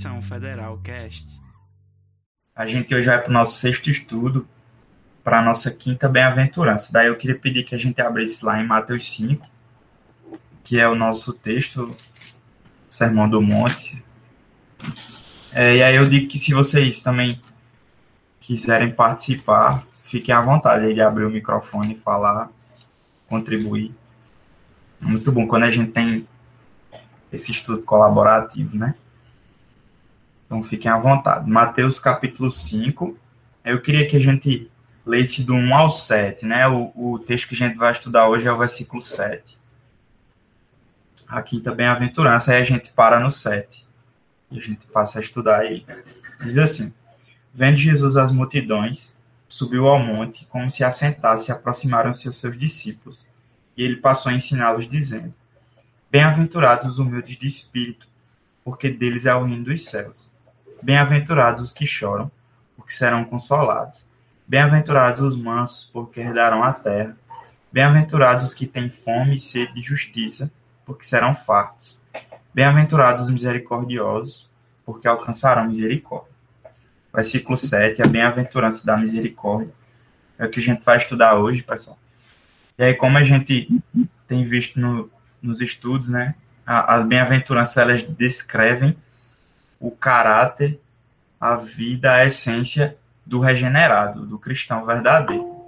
Missão Federal Cast. A gente hoje vai para o nosso sexto estudo, para a nossa quinta bem-aventurança. Daí eu queria pedir que a gente abrisse lá em Mateus 5, que é o nosso texto, Sermão do Monte. É, e aí eu digo que se vocês também quiserem participar, fiquem à vontade de abrir o microfone e falar, contribuir. Muito bom quando a gente tem esse estudo colaborativo, né? Então fiquem à vontade. Mateus capítulo 5. Eu queria que a gente lesse do 1 ao 7, né? O, o texto que a gente vai estudar hoje é o versículo 7. A quinta bem-aventurança, aí a gente para no 7. E a gente passa a estudar aí. Diz assim: Vendo Jesus as multidões, subiu ao monte, como se assentasse, e aproximaram-se os seus discípulos. E ele passou a ensiná-los, dizendo: Bem-aventurados os humildes de espírito, porque deles é o reino dos céus. Bem-aventurados os que choram, porque serão consolados. Bem-aventurados os mansos, porque herdarão a terra. Bem-aventurados os que têm fome e sede de justiça, porque serão fartos. Bem-aventurados os misericordiosos, porque alcançarão misericórdia. Versículo 7, a bem-aventurança da misericórdia. É o que a gente vai estudar hoje, pessoal. E aí, como a gente tem visto no, nos estudos, né? As bem-aventuranças elas descrevem o caráter, a vida, a essência do regenerado, do cristão verdadeiro.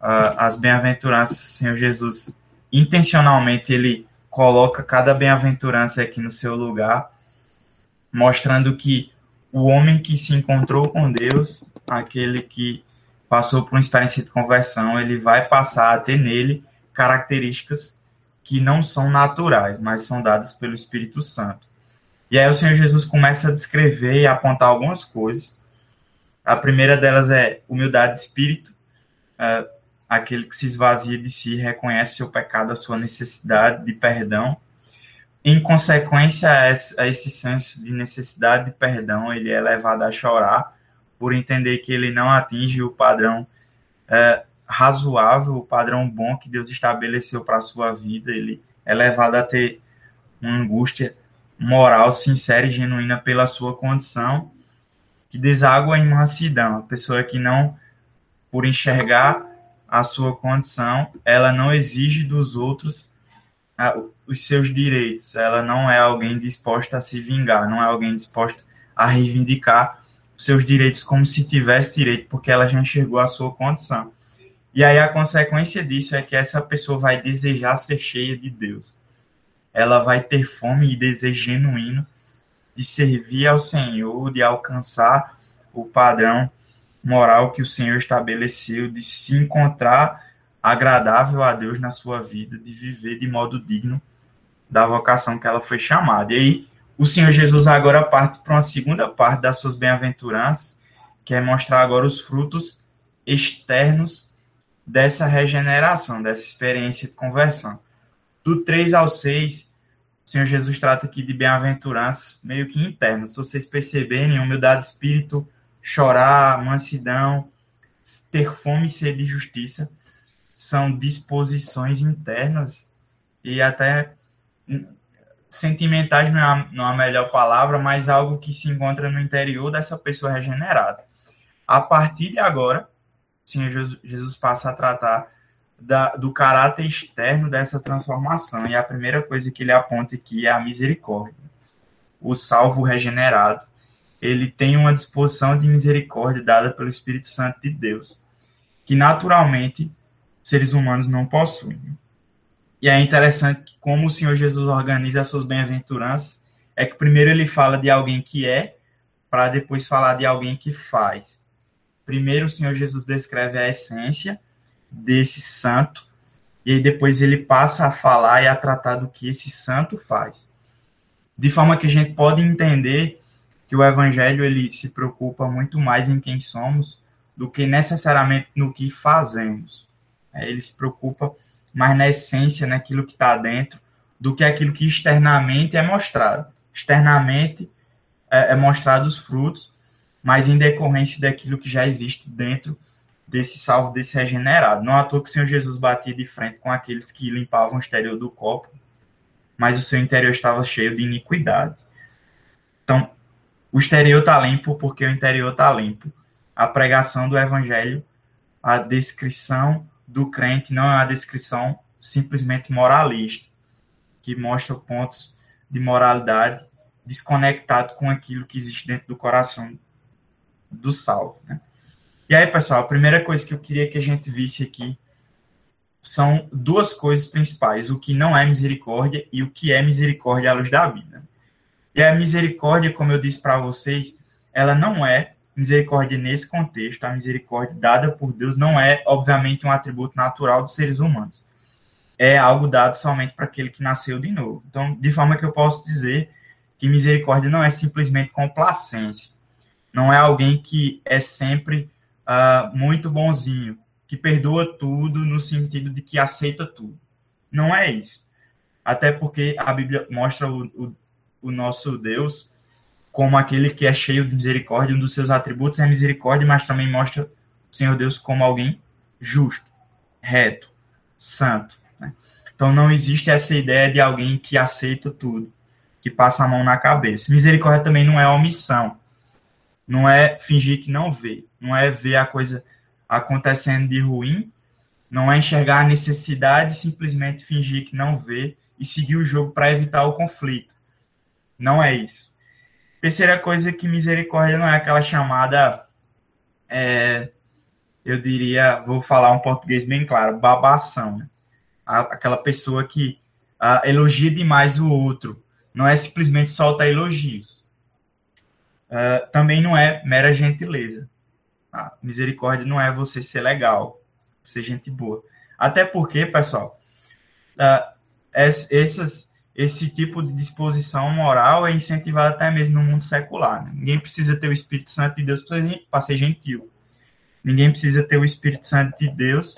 As bem-aventuranças, Senhor Jesus, intencionalmente ele coloca cada bem-aventurança aqui no seu lugar, mostrando que o homem que se encontrou com Deus, aquele que passou por uma experiência de conversão, ele vai passar a ter nele características que não são naturais, mas são dadas pelo Espírito Santo. E aí o Senhor Jesus começa a descrever e apontar algumas coisas. A primeira delas é humildade de espírito, é, aquele que se esvazia de si, reconhece seu pecado, a sua necessidade de perdão. Em consequência a esse senso de necessidade de perdão, ele é levado a chorar por entender que ele não atinge o padrão é, razoável, o padrão bom que Deus estabeleceu para a sua vida, ele é levado a ter uma angústia moral sincera e genuína pela sua condição, que deságua em mansidão. A pessoa que não, por enxergar a sua condição, ela não exige dos outros os seus direitos. Ela não é alguém disposta a se vingar, não é alguém disposta a reivindicar os seus direitos como se tivesse direito, porque ela já enxergou a sua condição. E aí a consequência disso é que essa pessoa vai desejar ser cheia de Deus. Ela vai ter fome e desejo genuíno de servir ao Senhor, de alcançar o padrão moral que o Senhor estabeleceu, de se encontrar agradável a Deus na sua vida, de viver de modo digno da vocação que ela foi chamada. E aí, o Senhor Jesus agora parte para uma segunda parte das suas bem-aventuranças, que é mostrar agora os frutos externos dessa regeneração, dessa experiência de conversão. Do 3 ao 6, o Senhor Jesus trata aqui de bem-aventuranças meio que internas. Se vocês perceberem, humildade de espírito, chorar, mansidão, ter fome e sede de justiça, são disposições internas e até sentimentais não é, a, não é a melhor palavra, mas algo que se encontra no interior dessa pessoa regenerada. A partir de agora, Senhor Jesus passa a tratar da, do caráter externo dessa transformação. E a primeira coisa que ele aponta aqui é a misericórdia. O salvo regenerado, ele tem uma disposição de misericórdia dada pelo Espírito Santo de Deus, que naturalmente seres humanos não possuem. E é interessante como o Senhor Jesus organiza as suas bem-aventuranças, é que primeiro ele fala de alguém que é, para depois falar de alguém que faz. Primeiro, o Senhor Jesus descreve a essência desse santo, e aí depois ele passa a falar e a tratar do que esse santo faz. De forma que a gente pode entender que o evangelho ele se preocupa muito mais em quem somos do que necessariamente no que fazemos. É, ele se preocupa mais na essência, naquilo que está dentro, do que aquilo que externamente é mostrado. Externamente é, é mostrado os frutos, mas em decorrência daquilo que já existe dentro desse salvo, desse regenerado. Não à toa que o Senhor Jesus batia de frente com aqueles que limpavam o exterior do copo, mas o seu interior estava cheio de iniquidade. Então, O exterior está limpo porque o interior está limpo. A pregação do evangelho, a descrição do crente não é uma descrição simplesmente moralista, que mostra pontos de moralidade desconectado com aquilo que existe dentro do coração do salvo. Né? E aí, pessoal, a primeira coisa que eu queria que a gente visse aqui são duas coisas principais: o que não é misericórdia e o que é misericórdia à luz da vida. E a misericórdia, como eu disse para vocês, ela não é misericórdia nesse contexto. A misericórdia dada por Deus não é, obviamente, um atributo natural dos seres humanos. É algo dado somente para aquele que nasceu de novo. Então, de forma que eu posso dizer que misericórdia não é simplesmente complacência. Não é alguém que é sempre uh, muito bonzinho, que perdoa tudo no sentido de que aceita tudo. Não é isso. Até porque a Bíblia mostra o, o, o nosso Deus como aquele que é cheio de misericórdia, um dos seus atributos é misericórdia, mas também mostra o Senhor Deus como alguém justo, reto, santo. Né? Então não existe essa ideia de alguém que aceita tudo, que passa a mão na cabeça. Misericórdia também não é omissão, não é fingir que não vê, não é ver a coisa acontecendo de ruim, não é enxergar a necessidade simplesmente fingir que não vê e seguir o jogo para evitar o conflito. Não é isso. Terceira coisa que misericórdia não é aquela chamada, é, eu diria, vou falar um português bem claro, babação. Né? Aquela pessoa que elogia demais o outro. Não é simplesmente solta elogios. Uh, também não é mera gentileza. A misericórdia não é você ser legal, ser gente boa. Até porque, pessoal, uh, essas, esse tipo de disposição moral é incentivado até mesmo no mundo secular. Né? Ninguém precisa ter o Espírito Santo de Deus para ser gentil. Ninguém precisa ter o Espírito Santo de Deus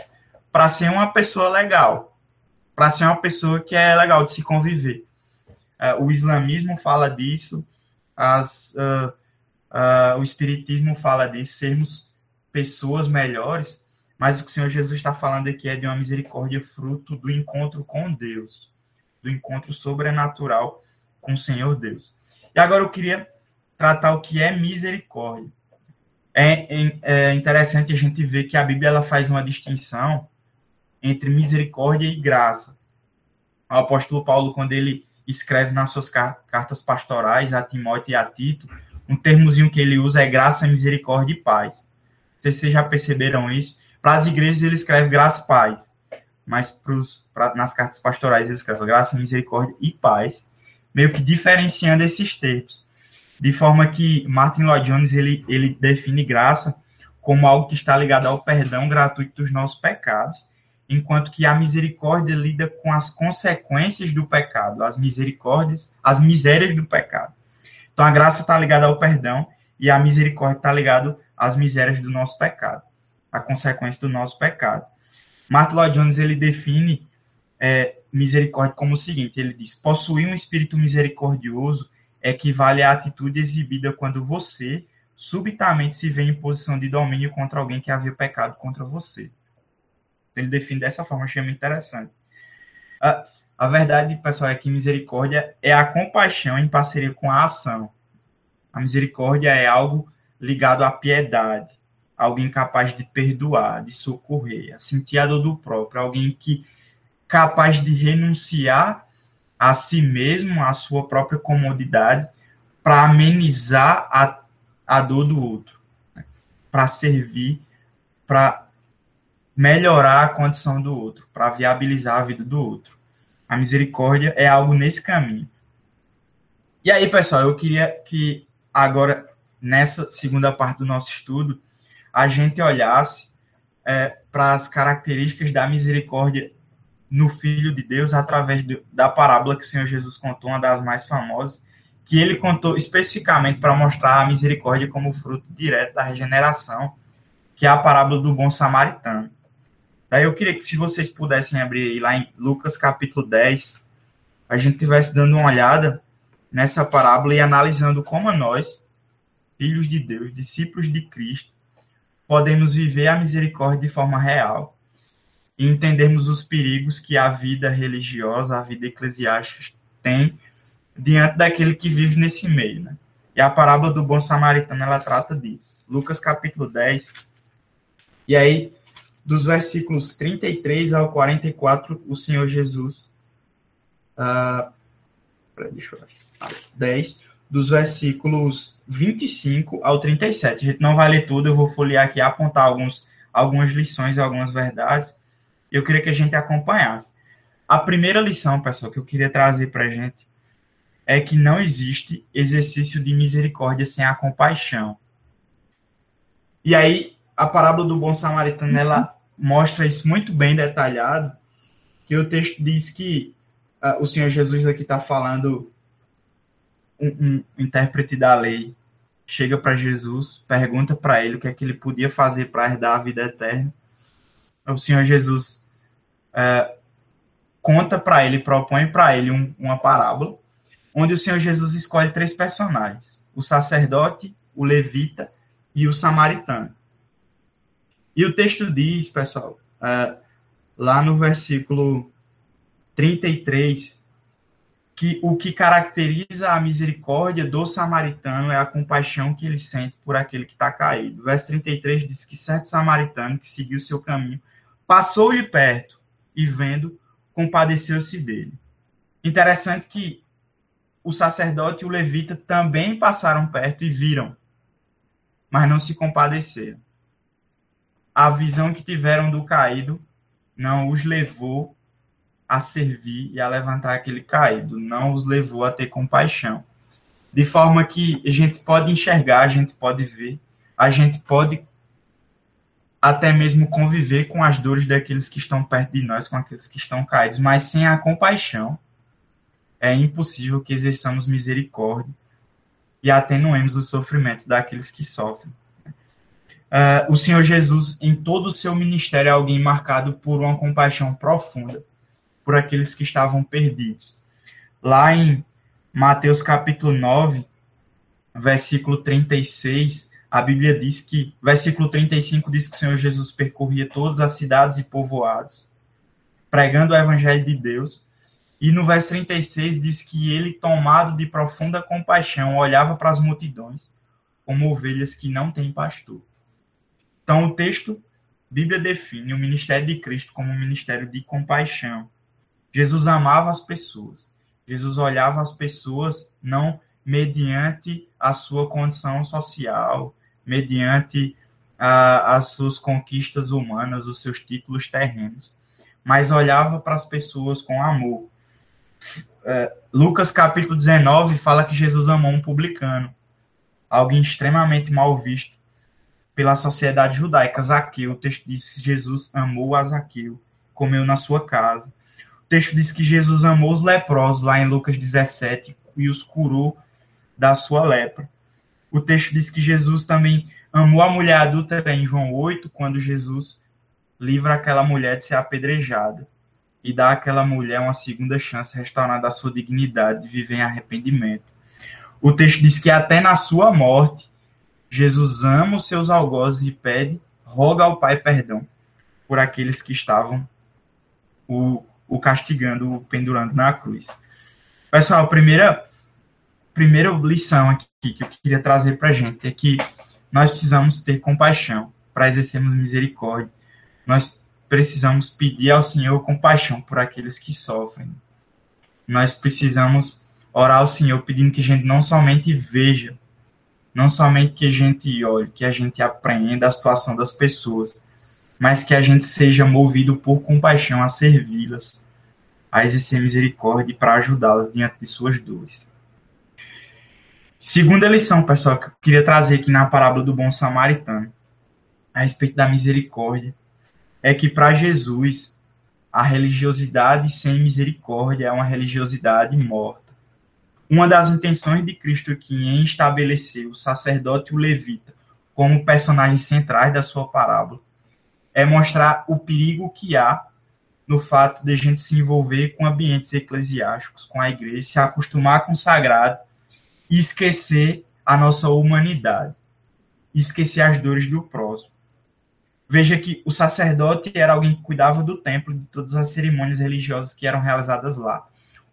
para ser uma pessoa legal, para ser uma pessoa que é legal de se conviver. Uh, o islamismo fala disso, as, uh, uh, o espiritismo fala disso, sermos pessoas melhores, mas o que o Senhor Jesus está falando aqui é de uma misericórdia fruto do encontro com Deus, do encontro sobrenatural com o Senhor Deus. E agora eu queria tratar o que é misericórdia. É, é, é interessante a gente ver que a Bíblia ela faz uma distinção entre misericórdia e graça. O apóstolo Paulo, quando ele escreve nas suas cartas pastorais a Timóteo e a Tito, um termozinho que ele usa é graça, misericórdia e paz. Não sei se vocês já perceberam isso. Para as igrejas ele escreve graça e paz, mas pros, pra, nas cartas pastorais ele escreve graça, misericórdia e paz, meio que diferenciando esses termos. De forma que Martin Lloyd Jones ele, ele define graça como algo que está ligado ao perdão gratuito dos nossos pecados, enquanto que a misericórdia lida com as consequências do pecado, as misericórdias, as misérias do pecado. Então a graça está ligada ao perdão e a misericórdia está ligada às misérias do nosso pecado, a consequência do nosso pecado. Martin Lloyd Jones ele define é, misericórdia como o seguinte: ele diz, possuir um espírito misericordioso equivale à atitude exibida quando você subitamente se vê em posição de domínio contra alguém que havia pecado contra você. Ele define dessa forma, achei muito interessante. Uh, a verdade, pessoal, é que misericórdia é a compaixão em parceria com a ação. A misericórdia é algo ligado à piedade, alguém capaz de perdoar, de socorrer, a sentir a dor do próprio, alguém que capaz de renunciar a si mesmo, à sua própria comodidade, para amenizar a, a dor do outro, né? para servir, para melhorar a condição do outro, para viabilizar a vida do outro. A misericórdia é algo nesse caminho. E aí, pessoal, eu queria que agora, nessa segunda parte do nosso estudo, a gente olhasse é, para as características da misericórdia no Filho de Deus através do, da parábola que o Senhor Jesus contou, uma das mais famosas, que ele contou especificamente para mostrar a misericórdia como fruto direto da regeneração, que é a parábola do bom samaritano. Daí eu queria que se vocês pudessem abrir lá em Lucas capítulo 10, a gente estivesse dando uma olhada nessa parábola e analisando como nós, filhos de Deus, discípulos de Cristo, podemos viver a misericórdia de forma real e entendermos os perigos que a vida religiosa, a vida eclesiástica tem diante daquele que vive nesse meio, né? E a parábola do bom samaritano, ela trata disso. Lucas capítulo 10. E aí, dos versículos 33 ao 44, o Senhor Jesus. Uh, deixa eu ver. 10, dos versículos 25 ao 37. A gente não vai ler tudo, eu vou folhear aqui, apontar alguns, algumas lições e algumas verdades. Eu queria que a gente acompanhasse. A primeira lição, pessoal, que eu queria trazer para a gente é que não existe exercício de misericórdia sem a compaixão. E aí, a parábola do bom samaritano, ela mostra isso muito bem detalhado, que o texto diz que uh, o Senhor Jesus aqui está falando, um, um, intérprete da lei chega para Jesus, pergunta para ele o que é que ele podia fazer para herdar a vida eterna. O Senhor Jesus uh, conta para ele, propõe para ele um, uma parábola, onde o Senhor Jesus escolhe três personagens: o sacerdote, o levita e o samaritano. E o texto diz, pessoal, uh, lá no versículo 33, que o que caracteriza a misericórdia do samaritano é a compaixão que ele sente por aquele que está caído. verso 33 diz que certo samaritano que seguiu seu caminho passou-lhe perto e vendo, compadeceu-se dele. Interessante que o sacerdote e o levita também passaram perto e viram, mas não se compadeceram a visão que tiveram do caído não os levou a servir e a levantar aquele caído, não os levou a ter compaixão. De forma que a gente pode enxergar, a gente pode ver, a gente pode até mesmo conviver com as dores daqueles que estão perto de nós, com aqueles que estão caídos, mas sem a compaixão é impossível que exerçamos misericórdia e atenuemos os sofrimentos daqueles que sofrem. Uh, o Senhor Jesus, em todo o seu ministério, é alguém marcado por uma compaixão profunda por aqueles que estavam perdidos. Lá em Mateus capítulo 9, versículo 36, a Bíblia diz que, versículo 35 diz que o Senhor Jesus percorria todas as cidades e povoados, pregando o evangelho de Deus. E no verso 36 diz que ele, tomado de profunda compaixão, olhava para as multidões como ovelhas que não têm pastor. Então, o texto, Bíblia define o ministério de Cristo como um ministério de compaixão. Jesus amava as pessoas. Jesus olhava as pessoas não mediante a sua condição social, mediante a, as suas conquistas humanas, os seus títulos terrenos, mas olhava para as pessoas com amor. É, Lucas capítulo 19 fala que Jesus amou um publicano, alguém extremamente mal visto, pela sociedade judaica. Zaqueu, o texto diz que Jesus amou a Zaqueu, comeu na sua casa. O texto diz que Jesus amou os leprosos, lá em Lucas 17, e os curou da sua lepra. O texto diz que Jesus também amou a mulher adulta em João 8, quando Jesus livra aquela mulher de ser apedrejada e dá àquela mulher uma segunda chance restaurada a sua dignidade de viver em arrependimento. O texto diz que até na sua morte Jesus ama os seus algozes e pede, roga ao Pai perdão por aqueles que estavam o, o castigando, o pendurando na cruz. Pessoal, a primeira, primeira lição aqui que eu queria trazer para a gente é que nós precisamos ter compaixão para exercermos misericórdia. Nós precisamos pedir ao Senhor compaixão por aqueles que sofrem. Nós precisamos orar ao Senhor pedindo que a gente não somente veja, não somente que a gente olhe, que a gente apreenda a situação das pessoas, mas que a gente seja movido por compaixão a servi-las, a exercer misericórdia para ajudá-las diante de suas dores. Segunda lição, pessoal, que eu queria trazer aqui na parábola do bom samaritano, a respeito da misericórdia, é que para Jesus a religiosidade sem misericórdia é uma religiosidade morta. Uma das intenções de Cristo aqui em estabelecer o sacerdote e o levita como personagens centrais da sua parábola é mostrar o perigo que há no fato de a gente se envolver com ambientes eclesiásticos, com a igreja, se acostumar com o sagrado e esquecer a nossa humanidade, esquecer as dores do próximo. Veja que o sacerdote era alguém que cuidava do templo, de todas as cerimônias religiosas que eram realizadas lá.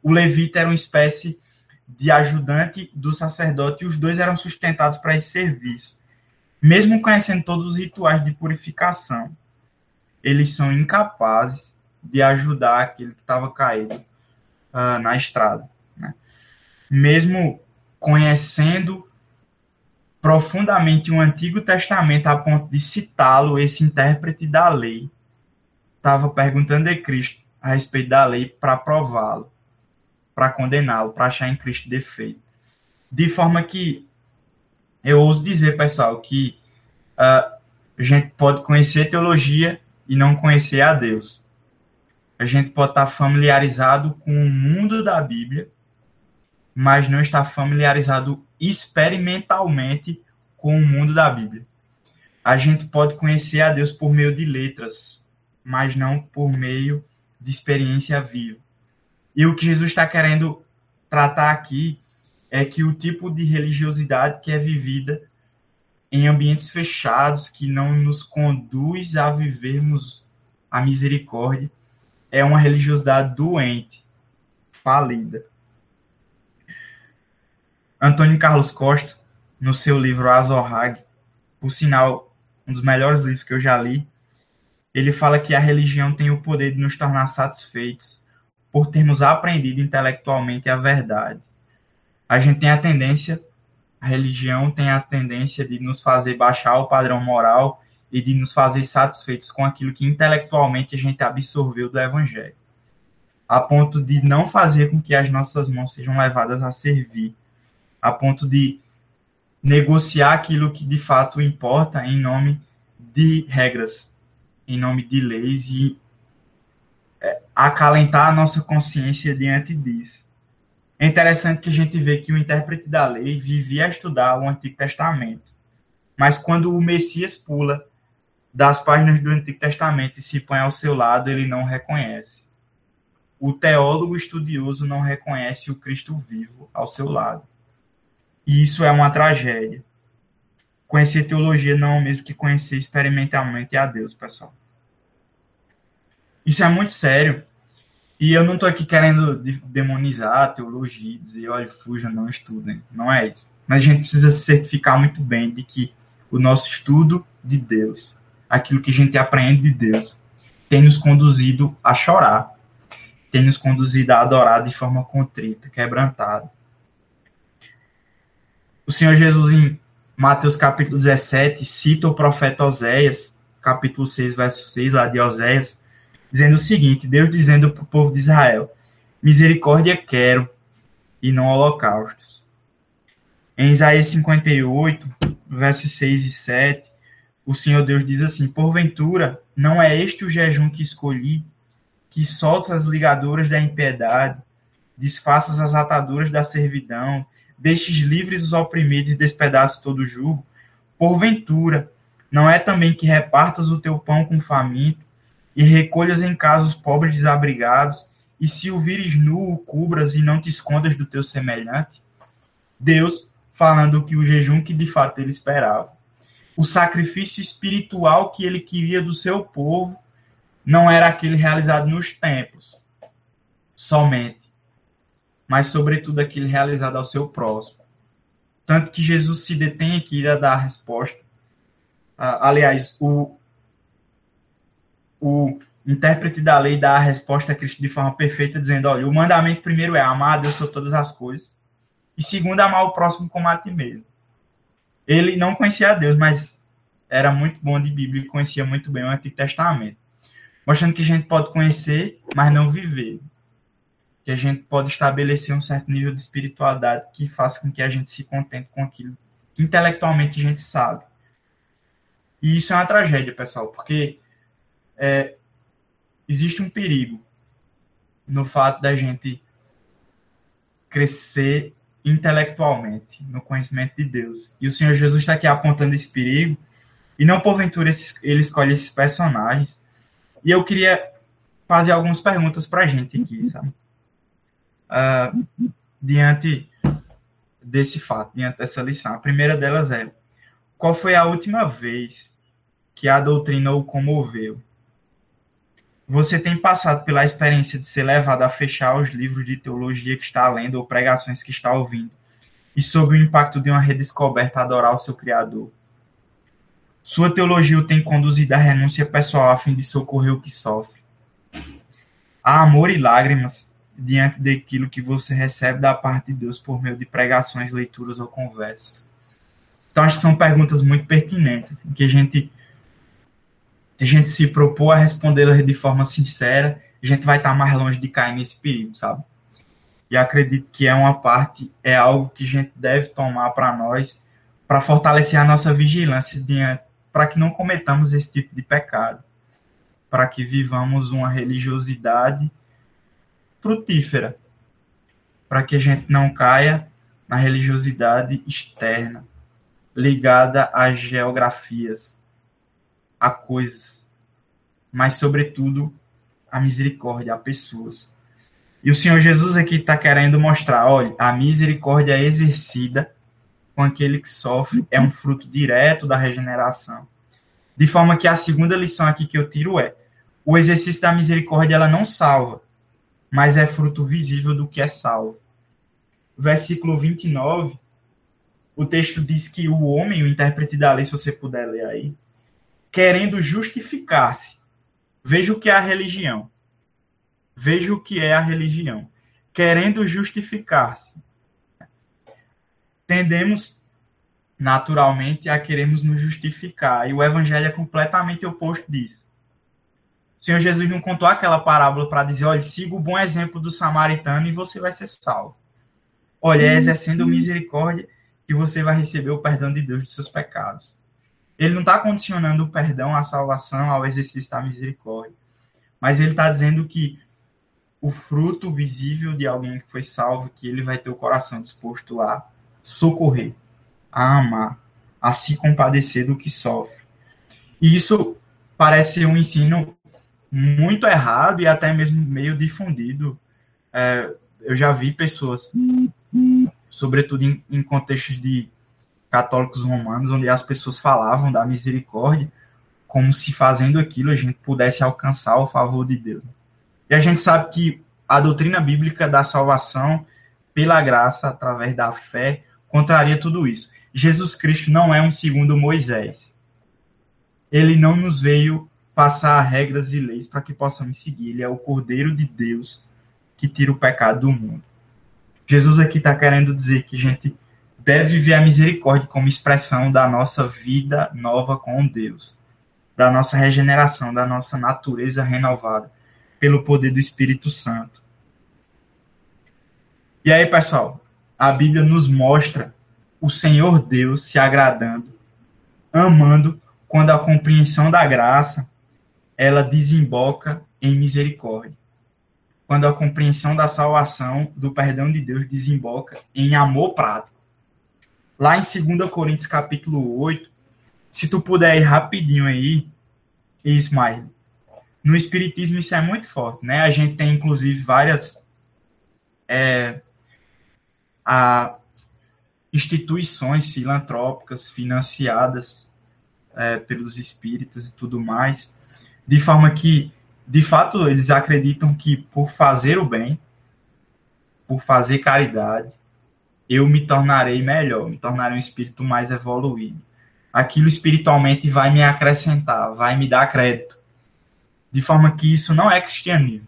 O levita era uma espécie de ajudante do sacerdote e os dois eram sustentados para esse serviço. Mesmo conhecendo todos os rituais de purificação, eles são incapazes de ajudar aquele que estava caído uh, na estrada. Né? Mesmo conhecendo profundamente o Antigo Testamento a ponto de citá-lo, esse intérprete da lei estava perguntando a Cristo a respeito da lei para prová-lo, para condená-lo, para achar em Cristo defeito. De forma que eu ouso dizer, pessoal, que uh, a gente pode conhecer teologia e não conhecer a Deus. A gente pode estar familiarizado com o mundo da Bíblia, mas não está familiarizado experimentalmente com o mundo da Bíblia. A gente pode conhecer a Deus por meio de letras, mas não por meio de experiência viva. E o que Jesus está querendo tratar aqui é que o tipo de religiosidade que é vivida em ambientes fechados, que não nos conduz a vivermos a misericórdia, é uma religiosidade doente, falida. Antônio Carlos Costa, no seu livro Azorrag, por sinal, um dos melhores livros que eu já li, ele fala que a religião tem o poder de nos tornar satisfeitos por termos aprendido intelectualmente a verdade. A gente tem a tendência, a religião tem a tendência de nos fazer baixar o padrão moral e de nos fazer satisfeitos com aquilo que intelectualmente a gente absorveu do evangelho, a ponto de não fazer com que as nossas mãos sejam levadas a servir, a ponto de negociar aquilo que de fato importa em nome de regras, em nome de leis e acalentar a nossa consciência diante disso. É interessante que a gente vê que o intérprete da lei vivia a estudar o Antigo Testamento, mas quando o Messias pula das páginas do Antigo Testamento e se põe ao seu lado, ele não reconhece. O teólogo estudioso não reconhece o Cristo vivo ao seu lado. E isso é uma tragédia. Conhecer teologia não é o mesmo que conhecer experimentalmente a Deus, pessoal. Isso é muito sério. E eu não estou aqui querendo demonizar a teologia, dizer, olha, fujam, não estudem. Não é isso. Mas a gente precisa se certificar muito bem de que o nosso estudo de Deus, aquilo que a gente aprende de Deus, tem nos conduzido a chorar, tem nos conduzido a adorar de forma contrita, quebrantada, o Senhor Jesus, em Mateus capítulo 17, cita o profeta Oséias, capítulo 6, verso 6, lá de Oséias, dizendo o seguinte: Deus dizendo para o povo de Israel: Misericórdia quero e não holocaustos. Em Isaías 58, versos 6 e 7, o Senhor Deus diz assim: Porventura, não é este o jejum que escolhi, que soltas as ligaduras da impiedade, desfaças as ataduras da servidão, deixes livres os oprimidos e despedaçes todo o jugo? Porventura, não é também que repartas o teu pão com faminto, e recolhas em casa os pobres desabrigados, e se o vires nu, o cubras e não te escondas do teu semelhante? Deus falando que o jejum que de fato ele esperava. O sacrifício espiritual que ele queria do seu povo não era aquele realizado nos templos somente, mas sobretudo aquele realizado ao seu próximo. Tanto que Jesus se detém aqui a dar a resposta. Ah, aliás, o, o intérprete da lei dá a resposta a Cristo de forma perfeita, dizendo: olha, o mandamento primeiro é amar a Deus sobre todas as coisas, e segundo, amar o próximo como a ti mesmo. Ele não conhecia a Deus, mas era muito bom de Bíblia e conhecia muito bem o Antigo Testamento. Mostrando que a gente pode conhecer, mas não viver que a gente pode estabelecer um certo nível de espiritualidade que faça com que a gente se contente com aquilo que intelectualmente a gente sabe. E isso é uma tragédia, pessoal, porque é, existe um perigo no fato da gente crescer intelectualmente no conhecimento de Deus. E o Senhor Jesus está aqui apontando esse perigo, e não porventura ele escolhe esses personagens. E eu queria fazer algumas perguntas para a gente aqui, sabe? uh, diante desse fato, diante dessa lição. A primeira delas é: qual foi a última vez que a doutrina o comoveu? Você tem passado pela experiência de ser levado a fechar os livros de teologia que está lendo ou pregações que está ouvindo, e sob o impacto de uma redescoberta adorar o seu Criador. Sua teologia o tem conduzido à renúncia pessoal a fim de socorrer o que sofre. Há amor e lágrimas diante daquilo que você recebe da parte de Deus por meio de pregações, leituras ou conversas. Então, acho que são perguntas muito pertinentes, assim, que a gente se a gente se propor a respondê-las de forma sincera, a gente vai estar mais longe de cair nesse perigo, sabe? E acredito que é uma parte, é algo que a gente deve tomar para nós, para fortalecer a nossa vigilância, para que não cometamos esse tipo de pecado, para que vivamos uma religiosidade frutífera, para que a gente não caia na religiosidade externa, ligada às geografias, a coisas, mas, sobretudo, a misericórdia a pessoas. E o Senhor Jesus aqui está querendo mostrar: olha, a misericórdia exercida com aquele que sofre é um fruto direto da regeneração. De forma que a segunda lição aqui que eu tiro é: o exercício da misericórdia ela não salva, mas é fruto visível do que é salvo. Versículo 29, o texto diz que o homem, o intérprete da lei, se você puder ler aí, querendo justificar-se. Veja o que é a religião. Veja o que é a religião. Querendo justificar-se. Tendemos naturalmente a queremos nos justificar. E o evangelho é completamente oposto disso. O Senhor Jesus não contou aquela parábola para dizer, olha, siga o bom exemplo do samaritano e você vai ser salvo. Olha, é exercendo misericórdia que você vai receber o perdão de Deus dos seus pecados. Ele não está condicionando o perdão, a salvação ao exercício da misericórdia. Mas ele está dizendo que o fruto visível de alguém que foi salvo, que ele vai ter o coração disposto a socorrer, a amar, a se compadecer do que sofre. E isso parece um ensino muito errado e até mesmo meio difundido. É, eu já vi pessoas, sobretudo em, em contextos de católicos romanos, onde as pessoas falavam da misericórdia, como se fazendo aquilo a gente pudesse alcançar o favor de Deus. E a gente sabe que a doutrina bíblica da salvação pela graça, através da fé, contraria tudo isso. Jesus Cristo não é um segundo Moisés. Ele não nos veio passar regras e leis para que possamos seguir. Ele é o Cordeiro de Deus que tira o pecado do mundo. Jesus aqui está querendo dizer que a gente deve ver a misericórdia como expressão da nossa vida nova com Deus, da nossa regeneração, da nossa natureza renovada pelo poder do Espírito Santo. E aí, pessoal, a Bíblia nos mostra o Senhor Deus se agradando, amando, quando a compreensão da graça ela desemboca em misericórdia. Quando a compreensão da salvação, do perdão de Deus desemboca em amor prático lá em 2 Coríntios capítulo 8, se tu puder ir rapidinho aí, Ismael, no Espiritismo isso é muito forte, né? A gente tem, inclusive, várias é, a, instituições filantrópicas financiadas é, pelos espíritas e tudo mais, de forma que, de fato, eles acreditam que por fazer o bem, por fazer caridade, eu me tornarei melhor, me tornarei um espírito mais evoluído. Aquilo espiritualmente vai me acrescentar, vai me dar crédito. De forma que isso não é cristianismo.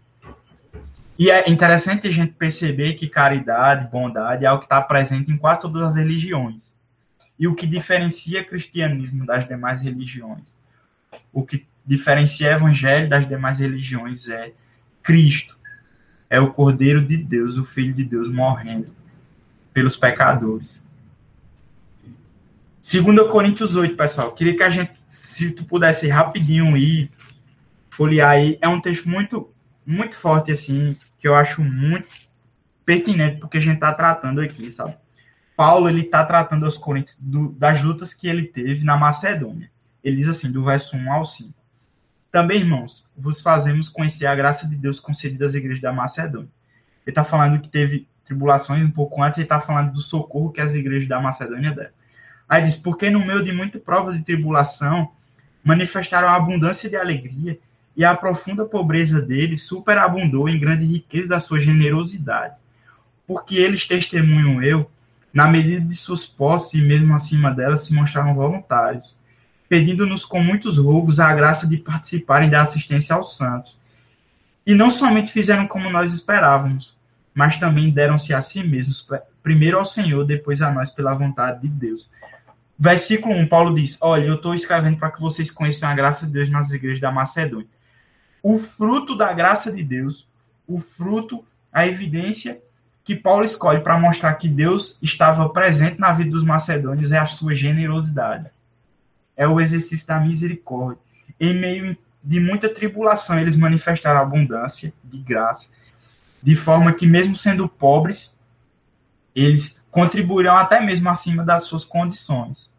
E é interessante a gente perceber que caridade, bondade é algo que está presente em quase todas as religiões. E o que diferencia cristianismo das demais religiões, o que diferencia o evangelho das demais religiões é Cristo. É o Cordeiro de Deus, o Filho de Deus morrendo pelos pecadores. 2 Coríntios 8, pessoal. Queria que a gente, se tu pudesse rapidinho ir, folhear aí. É um texto muito, muito forte, assim, que eu acho muito pertinente porque a gente está tratando aqui, sabe? Paulo, ele está tratando Coríntios do, das lutas que ele teve na Macedônia. Ele diz assim, do verso 1 ao 5. Também, irmãos, vos fazemos conhecer a graça de Deus concedida às igrejas da Macedônia. Ele está falando que teve tribulações, um pouco antes, ele está falando do socorro que as igrejas da Macedônia deram. Aí diz, porque no meio de muita prova de tribulação, manifestaram a abundância de alegria, e a profunda pobreza deles superabundou em grande riqueza da sua generosidade. Porque eles testemunham eu, na medida de suas posses e mesmo acima delas se mostraram voluntários, pedindo-nos com muitos rogos a graça de participarem da assistência aos santos. E não somente fizeram como nós esperávamos, mas também deram-se a si mesmos, primeiro ao Senhor, depois a nós, pela vontade de Deus. Versículo 1, Paulo diz: Olha, eu estou escrevendo para que vocês conheçam a graça de Deus nas igrejas da Macedônia. O fruto da graça de Deus, o fruto, a evidência que Paulo escolhe para mostrar que Deus estava presente na vida dos macedônios é a sua generosidade. É o exercício da misericórdia. Em meio de muita tribulação, eles manifestaram abundância de graça, de forma que, mesmo sendo pobres, eles contribuíram até mesmo acima das suas condições.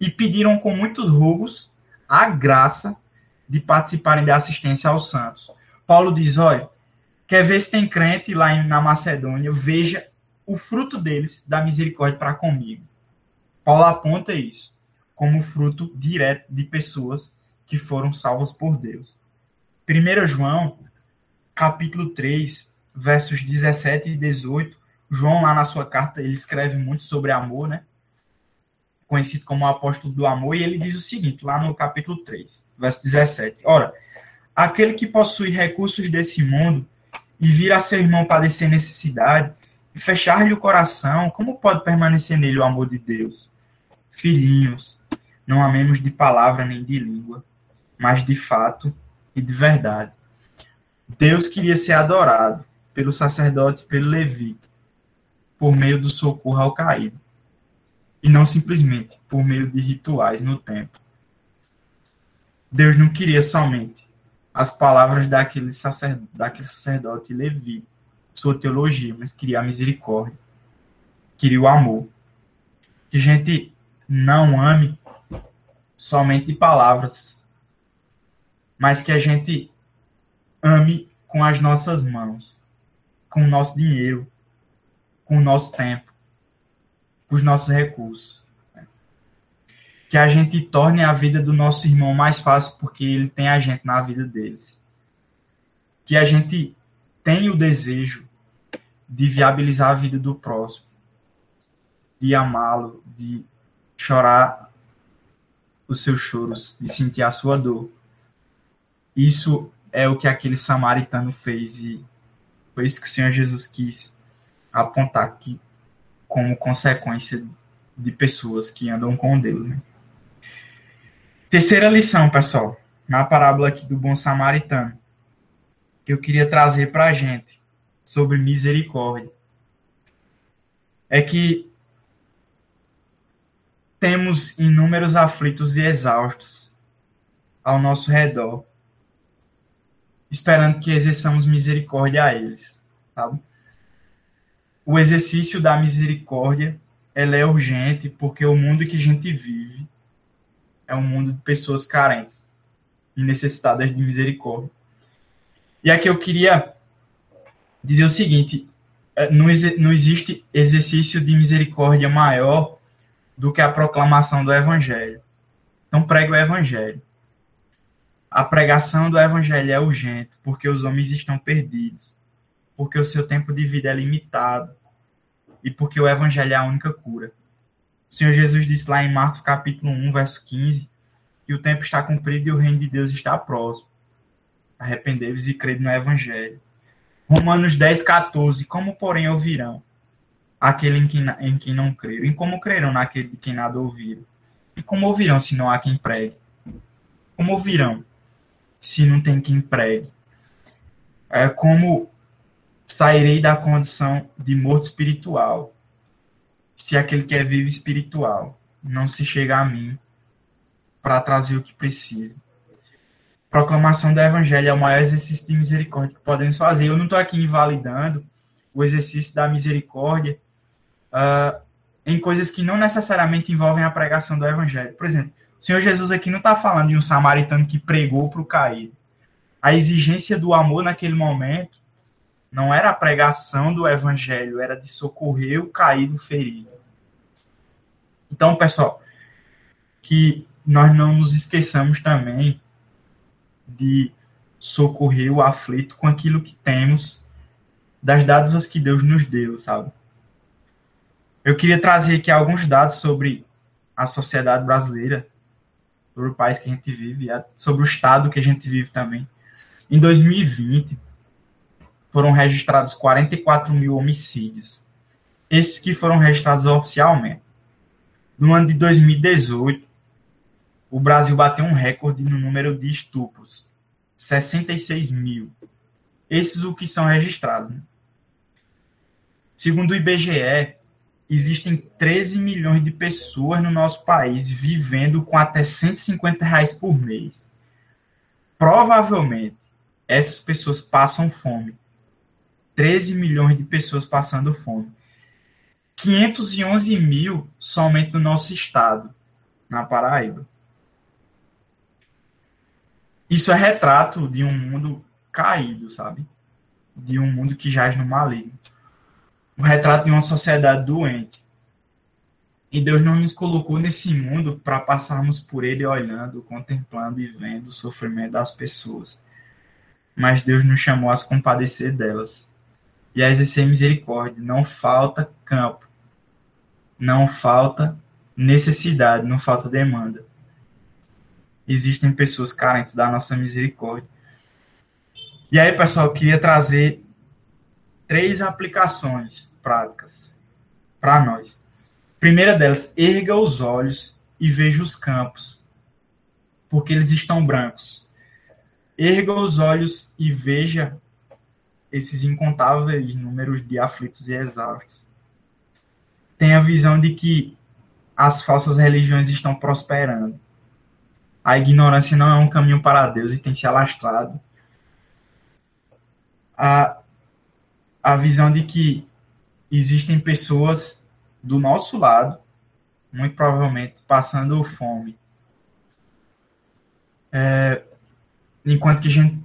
E pediram com muitos rogos a graça de participarem da assistência aos santos. Paulo diz: olha, quer ver se tem crente lá na Macedônia, veja o fruto deles da misericórdia para comigo. Paulo aponta isso como fruto direto de pessoas que foram salvas por Deus. 1 João, capítulo 3, versos 17 e 18, João, lá na sua carta, ele escreve muito sobre amor, né? Conhecido como o apóstolo do amor, e ele diz o seguinte, lá no capítulo 3, verso 17: Ora, aquele que possui recursos desse mundo e vir a seu irmão padecer necessidade e fechar-lhe o coração, como pode permanecer nele o amor de Deus? Filhinhos, não amemos de palavra nem de língua, mas de fato e de verdade. Deus queria ser adorado pelo sacerdote pelo levita, por meio do socorro ao caído, e não simplesmente por meio de rituais no templo. Deus não queria somente as palavras daquele, sacerdote, daquele sacerdote Levi, sua teologia, mas queria a misericórdia, queria o amor. Que a gente não ame somente palavras, mas que a gente ame com as nossas mãos, com o nosso dinheiro, com o nosso tempo, com os nossos recursos. Né? Que a gente torne a vida do nosso irmão mais fácil porque ele tem a gente na vida deles. Que a gente tenha o desejo de viabilizar a vida do próximo, de amá-lo, de chorar os seus choros, de sentir a sua dor. Isso é o que aquele samaritano fez e foi isso que o Senhor Jesus quis apontar aqui como consequência de pessoas que andam com Deus. Né? Terceira lição, pessoal, na parábola aqui do bom samaritano, que eu queria trazer para a gente sobre misericórdia, é que temos inúmeros aflitos e exaustos ao nosso redor, esperando que exerçamos misericórdia a eles, sabe? o exercício da misericórdia ela é urgente porque o mundo que a gente vive é um mundo de pessoas carentes e necessitadas de misericórdia. E aqui eu queria dizer o seguinte: é, não, não existe exercício de misericórdia maior do que a proclamação do Evangelho. Então pregue o Evangelho. A pregação do Evangelho é urgente porque os homens estão perdidos, porque o seu tempo de vida é limitado, e porque o evangelho é a única cura. O Senhor Jesus disse lá em Marcos capítulo 1, verso 15, que o tempo está cumprido e o reino de Deus está próximo. Arrependei-vos e crede no evangelho. Romanos 10, 14. Como, porém, ouvirão aquele em quem, em quem não creram? E como crerão naquele de quem nada ouviram? E como ouvirão se não há quem pregue? Como ouvirão se não tem quem pregue? É como sairei da condição de morto espiritual, se aquele que é vivo espiritual não se chegar a mim para trazer o que precisa. Proclamação do Evangelho é o maior exercício de misericórdia que podemos fazer. Eu não estou aqui invalidando o exercício da misericórdia uh, em coisas que não necessariamente envolvem a pregação do Evangelho. Por exemplo, o Senhor Jesus aqui não está falando de um samaritano que pregou para o caído. A exigência do amor naquele momento não era a pregação do evangelho, era de socorrer o caído ferido. Então, pessoal, que nós não nos esqueçamos também de socorrer o aflito com aquilo que temos das dádivas que Deus nos deu, sabe? Eu queria trazer aqui alguns dados sobre a sociedade brasileira, sobre o país que a gente vive, sobre o estado que a gente vive também. Em 2020, foram registrados 44 mil homicídios. Esses que foram registrados oficialmente. No ano de 2018, o Brasil bateu um recorde no número de estupros, 66 mil. Esses o que são registrados. Né? Segundo o IBGE, existem 13 milhões de pessoas no nosso país vivendo com até 150 reais por mês. Provavelmente, essas pessoas passam fome. 13 milhões de pessoas passando fome. 511 mil somente no nosso estado, na Paraíba. Isso é retrato de um mundo caído, sabe? De um mundo que jaz no maligno. Um retrato de uma sociedade doente. E Deus não nos colocou nesse mundo para passarmos por ele olhando, contemplando e vendo o sofrimento das pessoas. Mas Deus nos chamou a se compadecer delas e a exercer misericórdia. Não falta campo, não falta necessidade, não falta demanda. Existem pessoas carentes da nossa misericórdia. E aí, pessoal, eu queria trazer três aplicações práticas para nós. Primeira delas, erga os olhos e veja os campos, porque eles estão brancos. Erga os olhos e veja esses incontáveis números de aflitos e exaustos. Tem a visão de que as falsas religiões estão prosperando. A ignorância não é um caminho para Deus e tem se alastrado. A, a visão de que existem pessoas do nosso lado, muito provavelmente passando fome. É, enquanto que a gente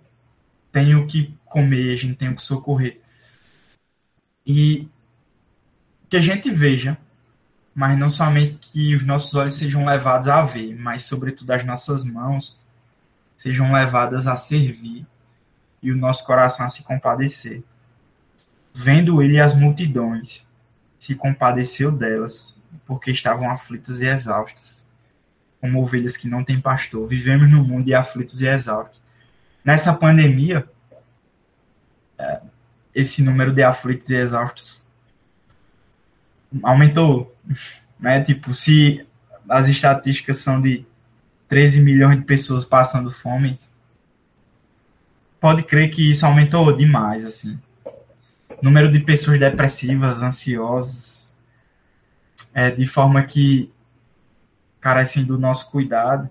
tem o que comer, a gente tem o que socorrer. E que a gente veja, mas não somente que os nossos olhos sejam levados a ver, mas sobretudo as nossas mãos sejam levadas a servir e o nosso coração a se compadecer. Vendo ele as multidões, se compadeceu delas, porque estavam aflitas e exaustas, como ovelhas que não têm pastor. Vivemos no mundo de aflitos e exaustos. Nessa pandemia, é, esse número de aflitos e exaustos aumentou, né? Tipo, se as estatísticas são de 13 milhões de pessoas passando fome, pode crer que isso aumentou demais, assim. Número de pessoas depressivas, ansiosas, é, de forma que carecem do nosso cuidado.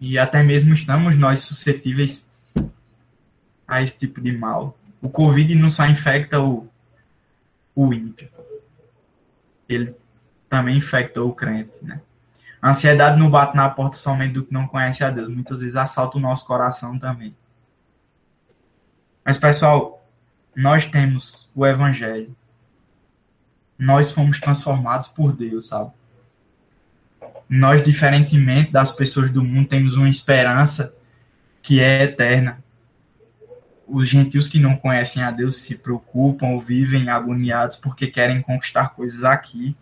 E até mesmo estamos nós suscetíveis a esse tipo de mal. O Covid não só infecta o, o ímpio, ele também infectou o crente, né? A ansiedade não bate na porta somente do que não conhece a Deus, muitas vezes assalta o nosso coração também. Mas, pessoal, nós temos o Evangelho. Nós fomos transformados por Deus, sabe? Nós, diferentemente das pessoas do mundo, temos uma esperança que é eterna os gentios que não conhecem a Deus se preocupam ou vivem agoniados porque querem conquistar coisas aqui.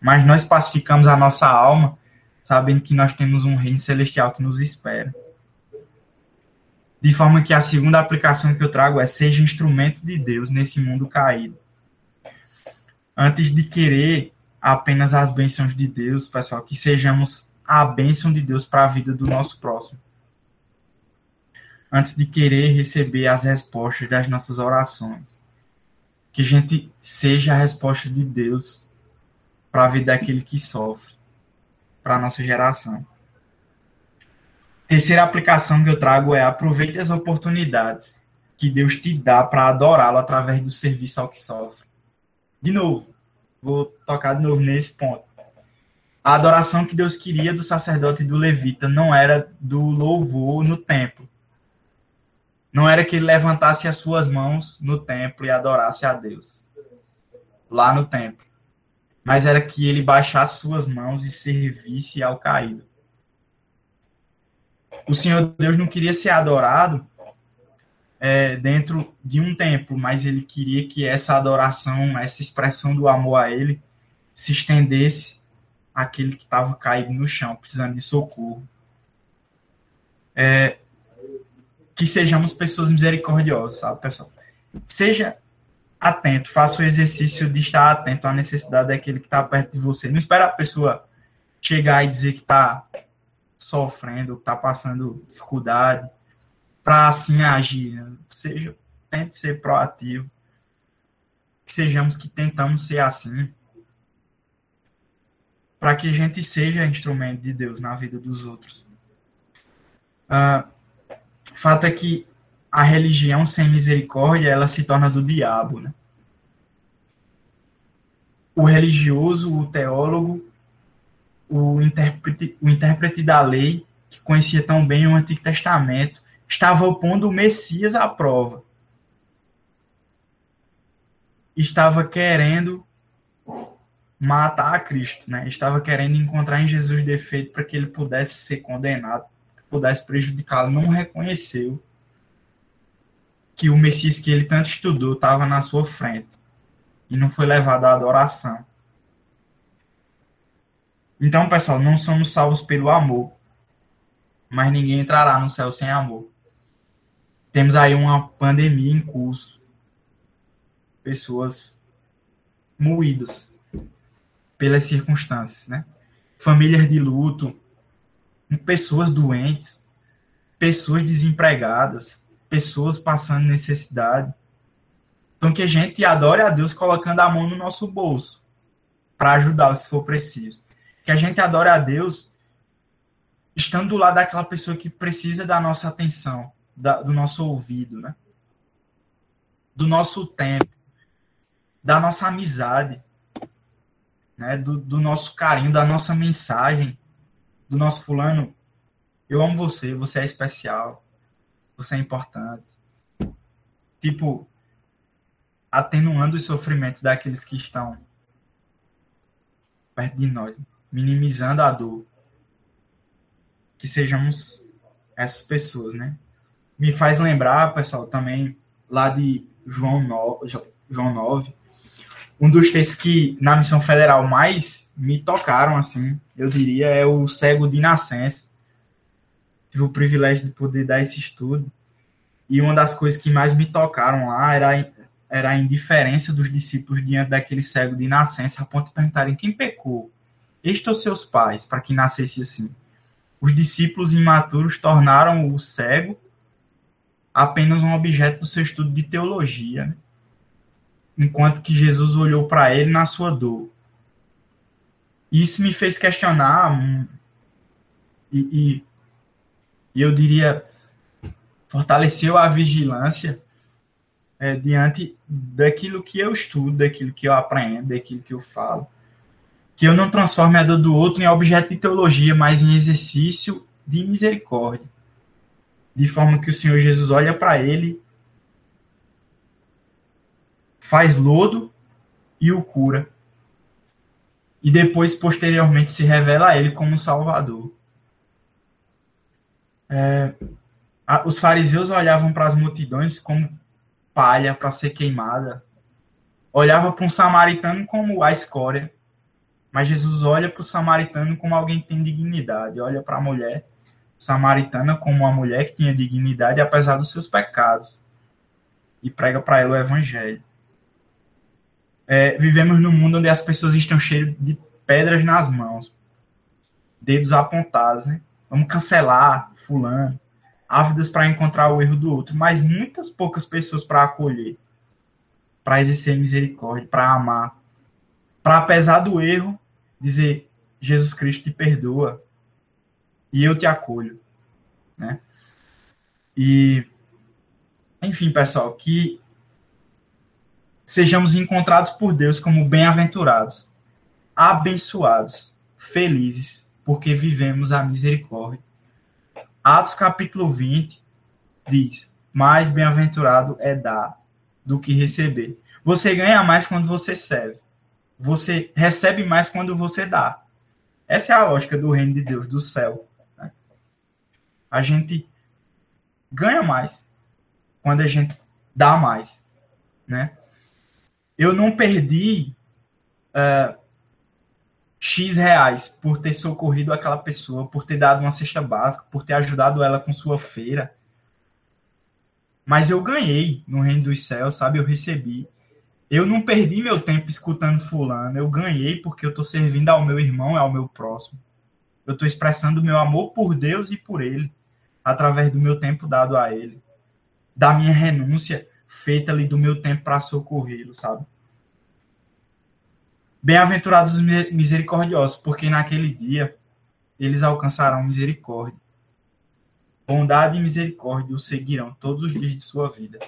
Mas nós pacificamos a nossa alma, sabendo que nós temos um reino celestial que nos espera. De forma que a segunda aplicação que eu trago é seja instrumento de Deus nesse mundo caído. Antes de querer apenas as bênçãos de Deus, pessoal, que sejamos a bênção de Deus para a vida do nosso próximo antes de querer receber as respostas das nossas orações. Que a gente seja a resposta de Deus para a vida daquele que sofre, para a nossa geração. Terceira aplicação que eu trago é aproveite as oportunidades que Deus te dá para adorá-lo através do serviço ao que sofre. De novo, vou tocar de novo nesse ponto. A adoração que Deus queria do sacerdote e do levita não era do louvor no templo, não era que ele levantasse as suas mãos no templo e adorasse a Deus, lá no templo, mas era que ele baixasse suas mãos e servisse ao caído. O Senhor Deus não queria ser adorado é, dentro de um templo, mas ele queria que essa adoração, essa expressão do amor a ele, se estendesse àquele que estava caído no chão, precisando de socorro. É, que sejamos pessoas misericordiosas, sabe, pessoal? Seja atento, faça o exercício de estar atento à necessidade daquele que está perto de você. Não espera a pessoa chegar e dizer que está sofrendo, está passando dificuldade, para assim agir. Seja, tente ser proativo. Que sejamos que tentamos ser assim. Para que a gente seja instrumento de Deus na vida dos outros. Uh, fato é que a religião sem misericórdia ela se torna do diabo, né? O religioso, o teólogo, o intérprete, o intérprete da lei, que conhecia tão bem o Antigo Testamento, estava pondo o Messias à prova. Estava querendo matar a Cristo, né? Estava querendo encontrar em Jesus defeito para que ele pudesse ser condenado, pudesse prejudicá-lo. Não reconheceu que o Messias que ele tanto estudou estava na sua frente e não foi levado à adoração. Então, pessoal, não somos salvos pelo amor, mas ninguém entrará no céu sem amor. Temos aí uma pandemia em curso. Pessoas moídas pelas circunstâncias, né? Famílias de luto, pessoas doentes, pessoas desempregadas, pessoas passando necessidade. Então que a gente adore a Deus colocando a mão no nosso bolso para ajudá-lo se for preciso. Que a gente adore a Deus estando do lado daquela pessoa que precisa da nossa atenção, da, do nosso ouvido, né? Do nosso tempo, da nossa amizade, né? Do, do nosso carinho, da nossa mensagem, do nosso fulano. Eu amo você, você é especial, você é importante. Tipo, atenuando os sofrimentos daqueles que estão perto de nós, minimizando a dor. Que sejamos essas pessoas, né? me faz lembrar, pessoal, também lá de João 9, João 9 um dos textos que na missão federal mais me tocaram, assim, eu diria, é o cego de nascença. Tive o privilégio de poder dar esse estudo. E uma das coisas que mais me tocaram lá era, era a indiferença dos discípulos diante daquele cego de nascença, a ponto de perguntarem quem pecou. Estes ou seus pais, para que nascesse assim. Os discípulos imaturos tornaram o cego apenas um objeto do seu estudo de teologia, né? enquanto que Jesus olhou para ele na sua dor. Isso me fez questionar e, e eu diria fortaleceu a vigilância é, diante daquilo que eu estudo, daquilo que eu aprendo, daquilo que eu falo. Que eu não transforme a dor do outro em objeto de teologia, mas em exercício de misericórdia de forma que o Senhor Jesus olha para ele, faz lodo e o cura. E depois, posteriormente, se revela a ele como Salvador. É, a, os fariseus olhavam para as multidões como palha para ser queimada. Olhava para um samaritano como a escória. Mas Jesus olha para o samaritano como alguém que tem dignidade. Olha para a mulher samaritana como uma mulher que tinha dignidade apesar dos seus pecados e prega para ela o evangelho. É, vivemos num mundo onde as pessoas estão cheias de pedras nas mãos, dedos apontados, né? Vamos cancelar fulano, ávidas para encontrar o erro do outro, mas muitas poucas pessoas para acolher, para exercer misericórdia, para amar, para apesar do erro dizer Jesus Cristo te perdoa, e eu te acolho, né? E enfim, pessoal, que sejamos encontrados por Deus como bem-aventurados, abençoados, felizes, porque vivemos a misericórdia. Atos capítulo 20 diz: Mais bem-aventurado é dar do que receber. Você ganha mais quando você serve. Você recebe mais quando você dá. Essa é a lógica do reino de Deus, do céu. A gente ganha mais quando a gente dá mais, né? Eu não perdi uh, X reais por ter socorrido aquela pessoa, por ter dado uma cesta básica, por ter ajudado ela com sua feira. Mas eu ganhei no reino dos céus, sabe? Eu recebi. Eu não perdi meu tempo escutando fulano, eu ganhei porque eu estou servindo ao meu irmão e ao meu próximo. Eu estou expressando meu amor por Deus e por ele, através do meu tempo dado a ele, da minha renúncia feita ali do meu tempo para socorrê-lo, sabe? Bem-aventurados os misericordiosos, porque naquele dia eles alcançarão misericórdia. Bondade e misericórdia os seguirão todos os dias de sua vida.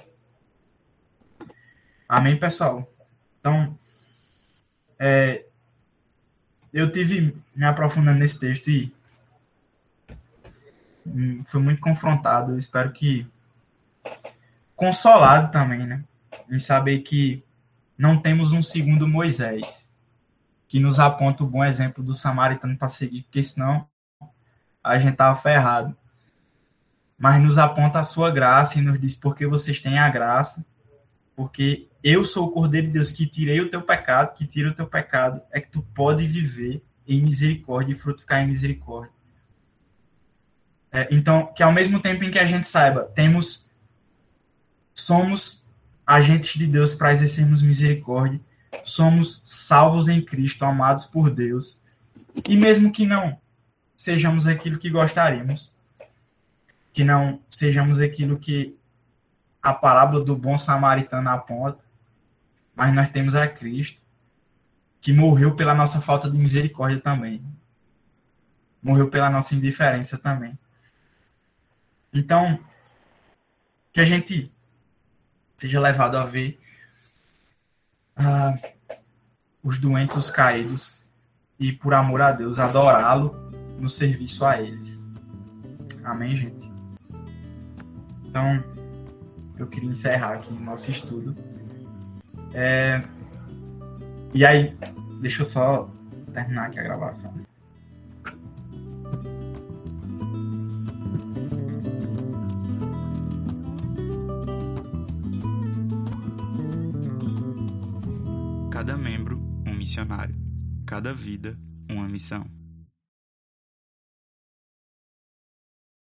Amém, pessoal? Então, é, eu tive me aprofundando nesse texto e hum, fui muito confrontado. Eu espero que consolado também, né? Em saber que não temos um segundo Moisés que nos aponta o bom exemplo do samaritano para seguir, porque senão a gente tava ferrado. Mas nos aponta a sua graça e nos diz porque vocês têm a graça porque eu sou o Cordeiro de Deus que tirei o teu pecado, que tira o teu pecado, é que tu pode viver em misericórdia e frutificar em misericórdia. É, então, que ao mesmo tempo em que a gente saiba, temos, somos agentes de Deus para exercermos misericórdia, somos salvos em Cristo, amados por Deus, e mesmo que não sejamos aquilo que gostaríamos, que não sejamos aquilo que a parábola do bom samaritano aponta, mas nós temos a Cristo, que morreu pela nossa falta de misericórdia também. Morreu pela nossa indiferença também. Então, que a gente seja levado a ver uh, os doentes, os caídos, e por amor a Deus, adorá-lo no serviço a eles. Amém, gente? Então, eu queria encerrar aqui nosso estudo. É... E aí, deixa eu só terminar aqui a gravação. Cada membro, um missionário. Cada vida, uma missão.